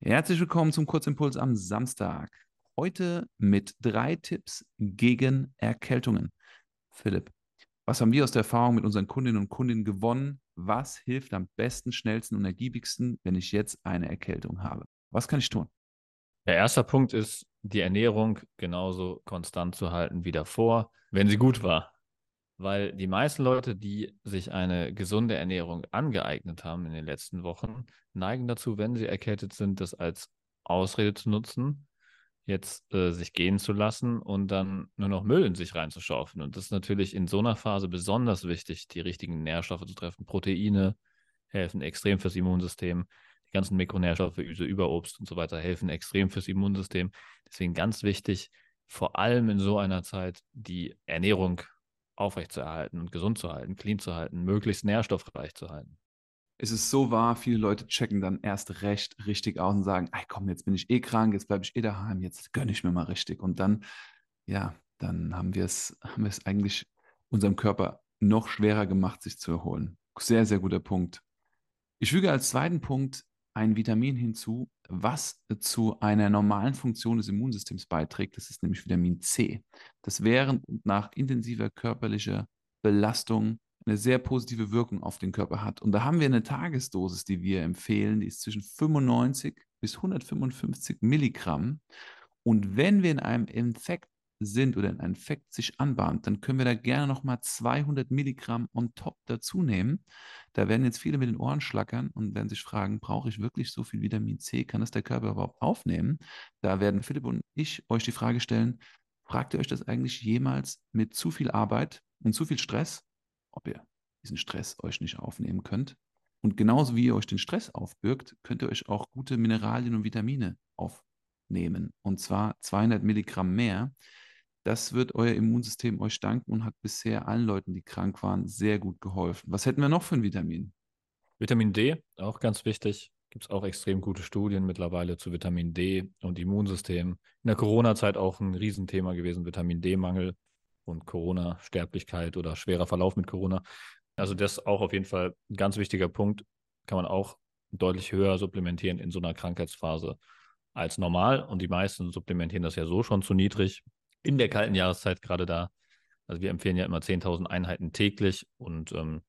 Herzlich willkommen zum Kurzimpuls am Samstag. Heute mit drei Tipps gegen Erkältungen. Philipp, was haben wir aus der Erfahrung mit unseren Kundinnen und Kunden gewonnen? Was hilft am besten, schnellsten und ergiebigsten, wenn ich jetzt eine Erkältung habe? Was kann ich tun? Der erste Punkt ist, die Ernährung genauso konstant zu halten wie davor, wenn sie gut war. Weil die meisten Leute, die sich eine gesunde Ernährung angeeignet haben in den letzten Wochen, neigen dazu, wenn sie erkältet sind, das als Ausrede zu nutzen, jetzt äh, sich gehen zu lassen und dann nur noch Müll in sich reinzuschaufeln. Und das ist natürlich in so einer Phase besonders wichtig, die richtigen Nährstoffe zu treffen. Proteine helfen extrem fürs Immunsystem. Die ganzen Mikronährstoffe, Üse, Überobst und so weiter helfen extrem fürs Immunsystem. Deswegen ganz wichtig, vor allem in so einer Zeit die Ernährung aufrechtzuerhalten und gesund zu halten, clean zu halten, möglichst nährstoffreich zu halten. Es ist so wahr, viele Leute checken dann erst recht richtig aus und sagen, ey komm, jetzt bin ich eh krank, jetzt bleibe ich eh daheim, jetzt gönne ich mir mal richtig. Und dann, ja, dann haben wir es, haben wir es eigentlich unserem Körper noch schwerer gemacht, sich zu erholen. Sehr, sehr guter Punkt. Ich füge als zweiten Punkt ein Vitamin hinzu, was zu einer normalen Funktion des Immunsystems beiträgt. Das ist nämlich Vitamin C. Das während und nach intensiver körperlicher Belastung eine sehr positive Wirkung auf den Körper hat. Und da haben wir eine Tagesdosis, die wir empfehlen, die ist zwischen 95 bis 155 Milligramm. Und wenn wir in einem Infekt sind oder ein Infekt sich anbahnt, dann können wir da gerne nochmal 200 Milligramm on top dazu nehmen. Da werden jetzt viele mit den Ohren schlackern und werden sich fragen, brauche ich wirklich so viel Vitamin C? Kann das der Körper überhaupt aufnehmen? Da werden Philipp und ich euch die Frage stellen, fragt ihr euch das eigentlich jemals mit zu viel Arbeit und zu viel Stress, ob ihr diesen Stress euch nicht aufnehmen könnt? Und genauso wie ihr euch den Stress aufbürgt, könnt ihr euch auch gute Mineralien und Vitamine aufnehmen. Und zwar 200 Milligramm mehr. Das wird euer Immunsystem euch danken und hat bisher allen Leuten, die krank waren, sehr gut geholfen. Was hätten wir noch für ein Vitamin? Vitamin D, auch ganz wichtig. Gibt es auch extrem gute Studien mittlerweile zu Vitamin D und Immunsystem. In der Corona-Zeit auch ein Riesenthema gewesen, Vitamin D-Mangel und Corona-Sterblichkeit oder schwerer Verlauf mit Corona. Also das ist auch auf jeden Fall ein ganz wichtiger Punkt. Kann man auch deutlich höher supplementieren in so einer Krankheitsphase als normal. Und die meisten supplementieren das ja so schon zu niedrig in der kalten Jahreszeit gerade da. Also wir empfehlen ja immer 10.000 Einheiten täglich und ähm,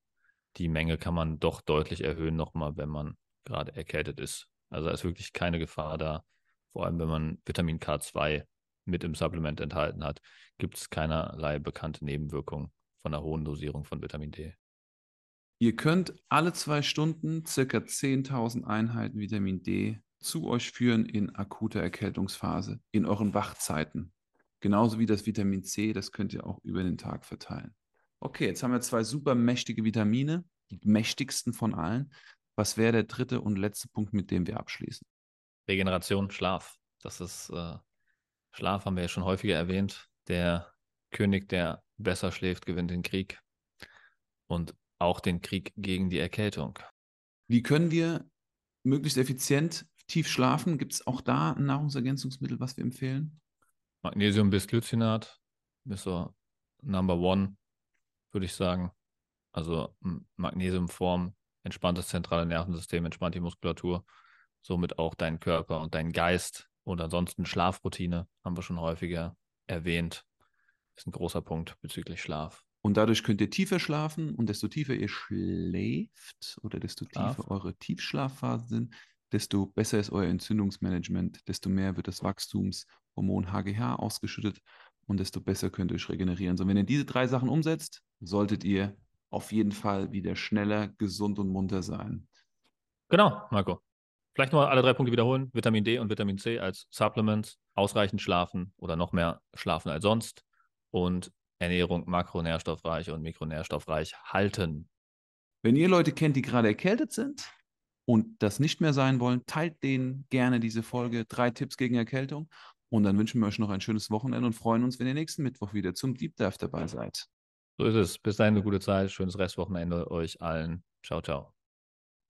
die Menge kann man doch deutlich erhöhen nochmal, wenn man gerade erkältet ist. Also da ist wirklich keine Gefahr da. Vor allem, wenn man Vitamin K2 mit im Supplement enthalten hat, gibt es keinerlei bekannte Nebenwirkungen von einer hohen Dosierung von Vitamin D. Ihr könnt alle zwei Stunden circa 10.000 Einheiten Vitamin D zu euch führen in akuter Erkältungsphase, in euren Wachzeiten. Genauso wie das Vitamin C, das könnt ihr auch über den Tag verteilen. Okay, jetzt haben wir zwei super mächtige Vitamine, die mächtigsten von allen. Was wäre der dritte und letzte Punkt, mit dem wir abschließen? Regeneration, Schlaf. Das ist äh, Schlaf, haben wir ja schon häufiger erwähnt. Der König, der besser schläft, gewinnt den Krieg. Und auch den Krieg gegen die Erkältung. Wie können wir möglichst effizient tief schlafen? Gibt es auch da ein Nahrungsergänzungsmittel, was wir empfehlen? Magnesium bis Glycinat ist so Number One, würde ich sagen. Also Magnesiumform entspannt das zentrale Nervensystem, entspannt die Muskulatur, somit auch deinen Körper und deinen Geist. Und ansonsten Schlafroutine haben wir schon häufiger erwähnt. Ist ein großer Punkt bezüglich Schlaf. Und dadurch könnt ihr tiefer schlafen und desto tiefer ihr schläft oder desto Schlaf. tiefer eure Tiefschlafphasen sind, desto besser ist euer Entzündungsmanagement, desto mehr wird das Wachstumshormon HGH ausgeschüttet und desto besser könnt ihr euch regenerieren. So, wenn ihr diese drei Sachen umsetzt, solltet ihr auf jeden Fall wieder schneller, gesund und munter sein. Genau, Marco. Vielleicht noch alle drei Punkte wiederholen. Vitamin D und Vitamin C als Supplements, ausreichend schlafen oder noch mehr schlafen als sonst und Ernährung makronährstoffreich und mikronährstoffreich halten. Wenn ihr Leute kennt, die gerade erkältet sind, und das nicht mehr sein wollen, teilt denen gerne diese Folge. Drei Tipps gegen Erkältung. Und dann wünschen wir euch noch ein schönes Wochenende und freuen uns, wenn ihr nächsten Mittwoch wieder zum Deep Dive dabei seid. So ist es. Bis dahin eine gute Zeit. Schönes Restwochenende euch allen. Ciao, ciao.